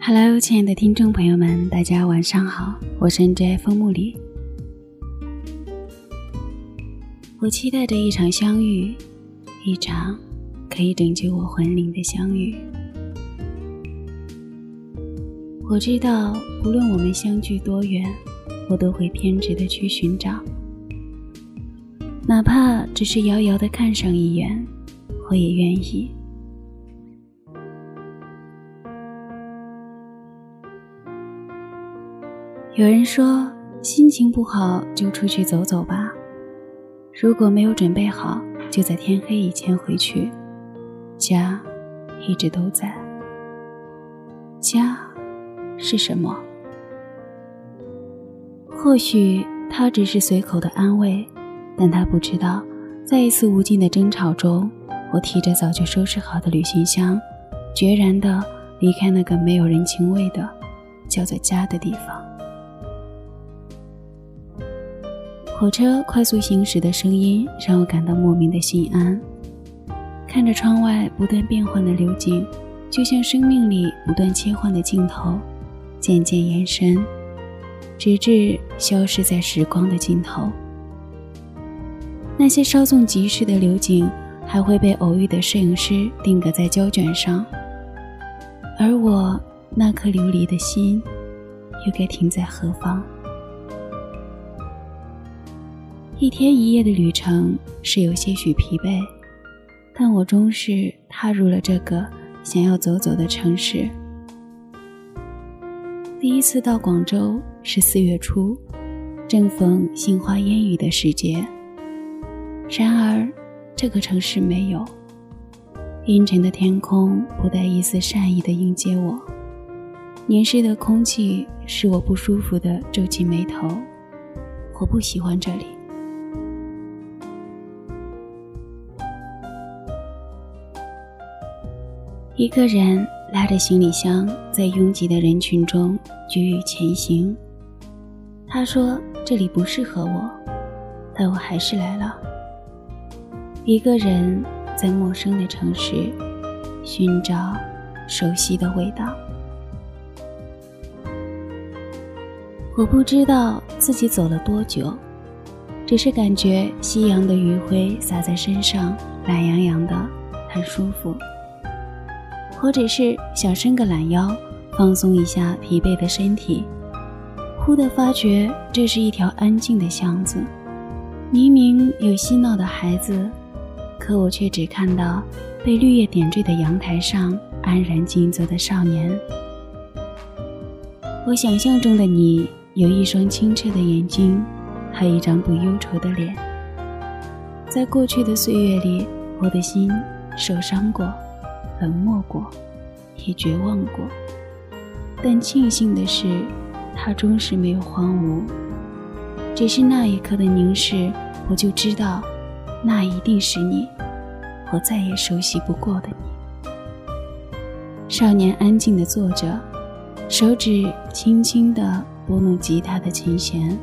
Hello，亲爱的听众朋友们，大家晚上好，我是 J 风木里。我期待着一场相遇，一场可以拯救我魂灵的相遇。我知道，无论我们相距多远，我都会偏执的去寻找，哪怕只是遥遥的看上一眼，我也愿意。有人说，心情不好就出去走走吧。如果没有准备好，就在天黑以前回去。家，一直都在。家，是什么？或许他只是随口的安慰，但他不知道，在一次无尽的争吵中，我提着早就收拾好的旅行箱，决然的离开那个没有人情味的，叫做家的地方。火车快速行驶的声音让我感到莫名的心安。看着窗外不断变换的流景，就像生命里不断切换的镜头，渐渐延伸，直至消失在时光的尽头。那些稍纵即逝的流景，还会被偶遇的摄影师定格在胶卷上，而我那颗流离的心，又该停在何方？一天一夜的旅程是有些许疲惫，但我终是踏入了这个想要走走的城市。第一次到广州是四月初，正逢杏花烟雨的时节。然而，这个城市没有阴沉的天空，不带一丝善意的迎接我。黏湿的空气使我不舒服的皱起眉头。我不喜欢这里。一个人拉着行李箱，在拥挤的人群中举羽前行。他说：“这里不适合我，但我还是来了。”一个人在陌生的城市寻找熟悉的味道。我不知道自己走了多久，只是感觉夕阳的余晖洒在身上，懒洋洋的，很舒服。我只是想伸个懒腰，放松一下疲惫的身体。忽地发觉这是一条安静的巷子，明明有嬉闹的孩子，可我却只看到被绿叶点缀的阳台上安然静坐的少年。我想象中的你，有一双清澈的眼睛，还有一张不忧愁的脸。在过去的岁月里，我的心受伤过。冷漠过，也绝望过，但庆幸的是，它终是没有荒芜。只是那一刻的凝视，我就知道，那一定是你，我再也熟悉不过的你。少年安静地坐着，手指轻轻地拨弄吉他的琴弦，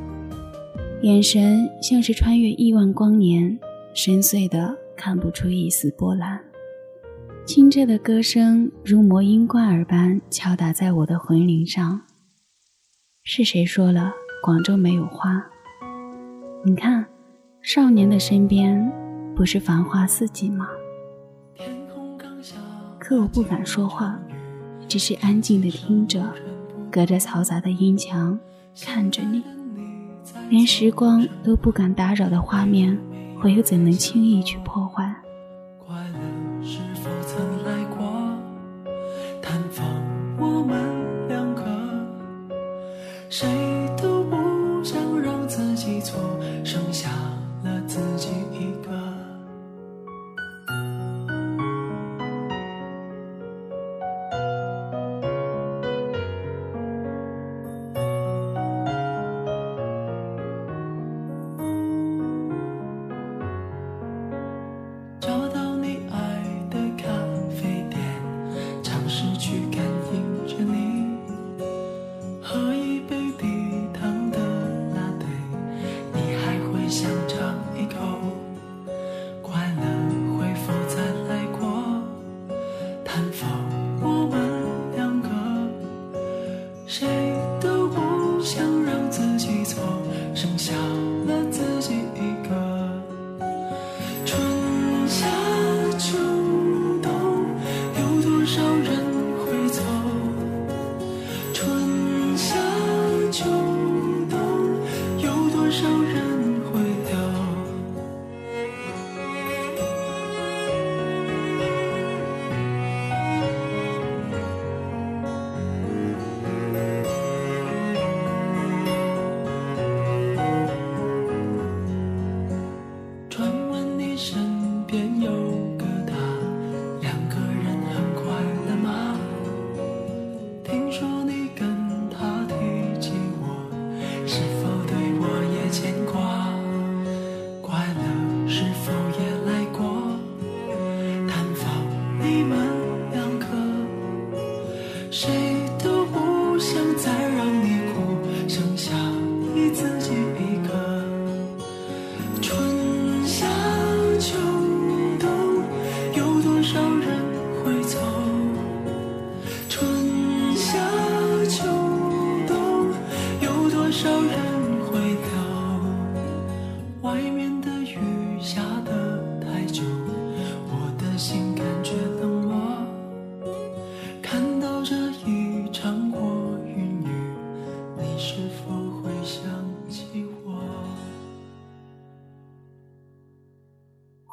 眼神像是穿越亿万光年，深邃的看不出一丝波澜。清澈的歌声如魔音贯耳般敲打在我的魂灵上。是谁说了广州没有花？你看，少年的身边不是繁花似锦吗？可我不敢说话，只是安静的听着，隔着嘈杂的音墙看着你。连时光都不敢打扰的画面，我又怎能轻易去破坏？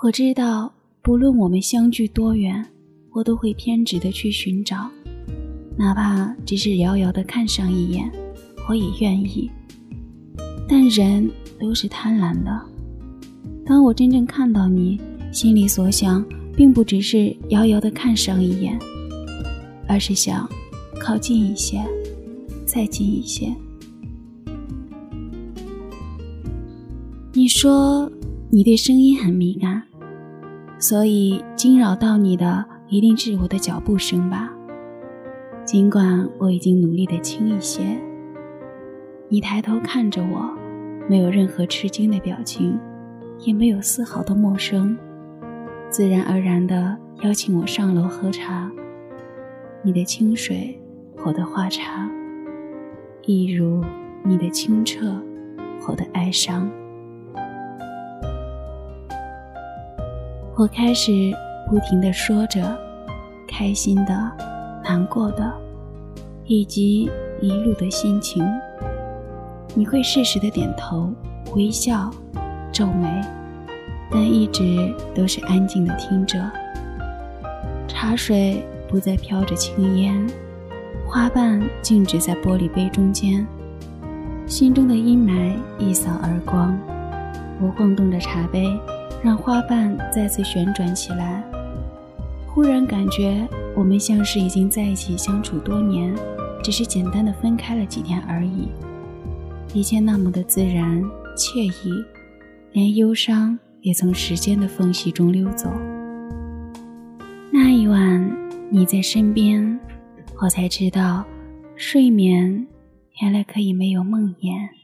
我知道，不论我们相距多远，我都会偏执的去寻找，哪怕只是遥遥的看上一眼，我也愿意。但人都是贪婪的，当我真正看到你，心里所想，并不只是遥遥的看上一眼，而是想靠近一些，再近一些。你说你对声音很敏感。所以惊扰到你的一定是我的脚步声吧。尽管我已经努力的轻一些，你抬头看着我，没有任何吃惊的表情，也没有丝毫的陌生，自然而然的邀请我上楼喝茶。你的清水，我的花茶，一如你的清澈，我的哀伤。我开始不停地说着，开心的、难过的，以及一路的心情。你会适时的点头、微笑、皱眉，但一直都是安静的听着。茶水不再飘着青烟，花瓣静止在玻璃杯中间，心中的阴霾一扫而光。我晃动着茶杯。让花瓣再次旋转起来，忽然感觉我们像是已经在一起相处多年，只是简单的分开了几天而已。一切那么的自然惬意，连忧伤也从时间的缝隙中溜走。那一晚你在身边，我才知道，睡眠原来可以没有梦魇。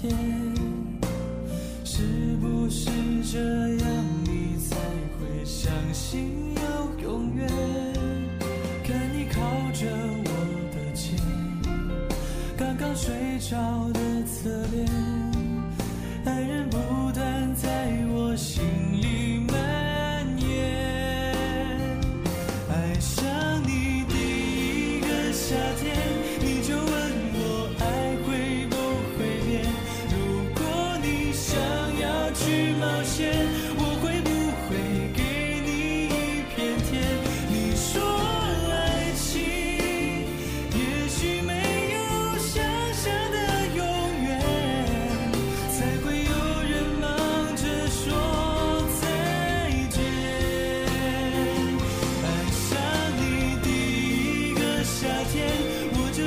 天，是不是这样你才会相信有永远？看你靠着我的肩，刚刚睡着的侧脸。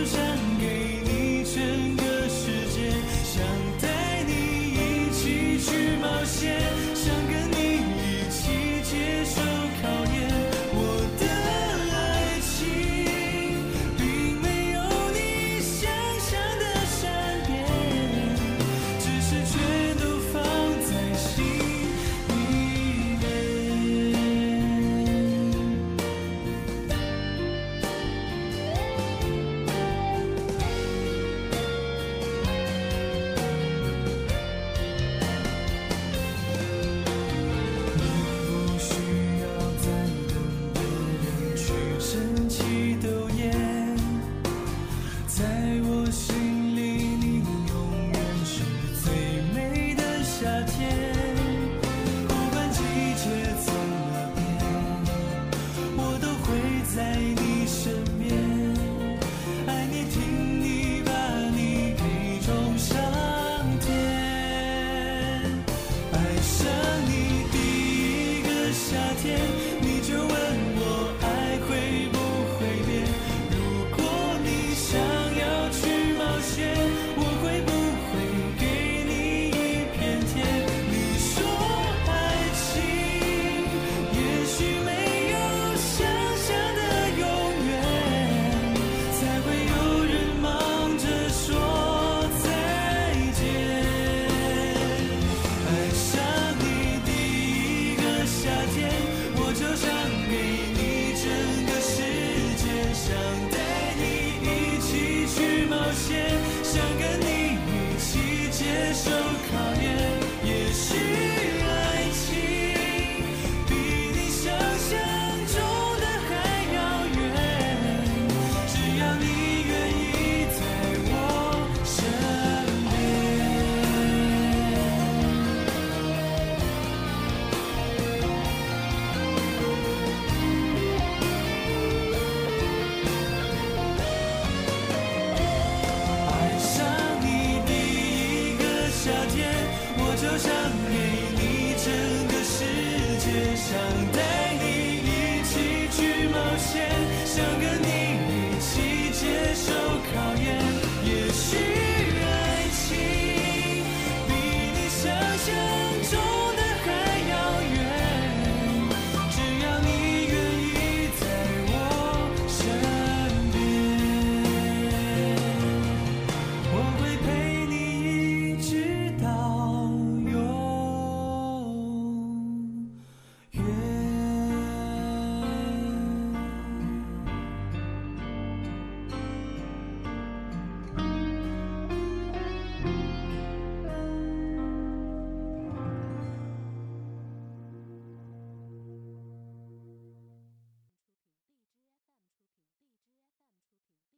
illusion.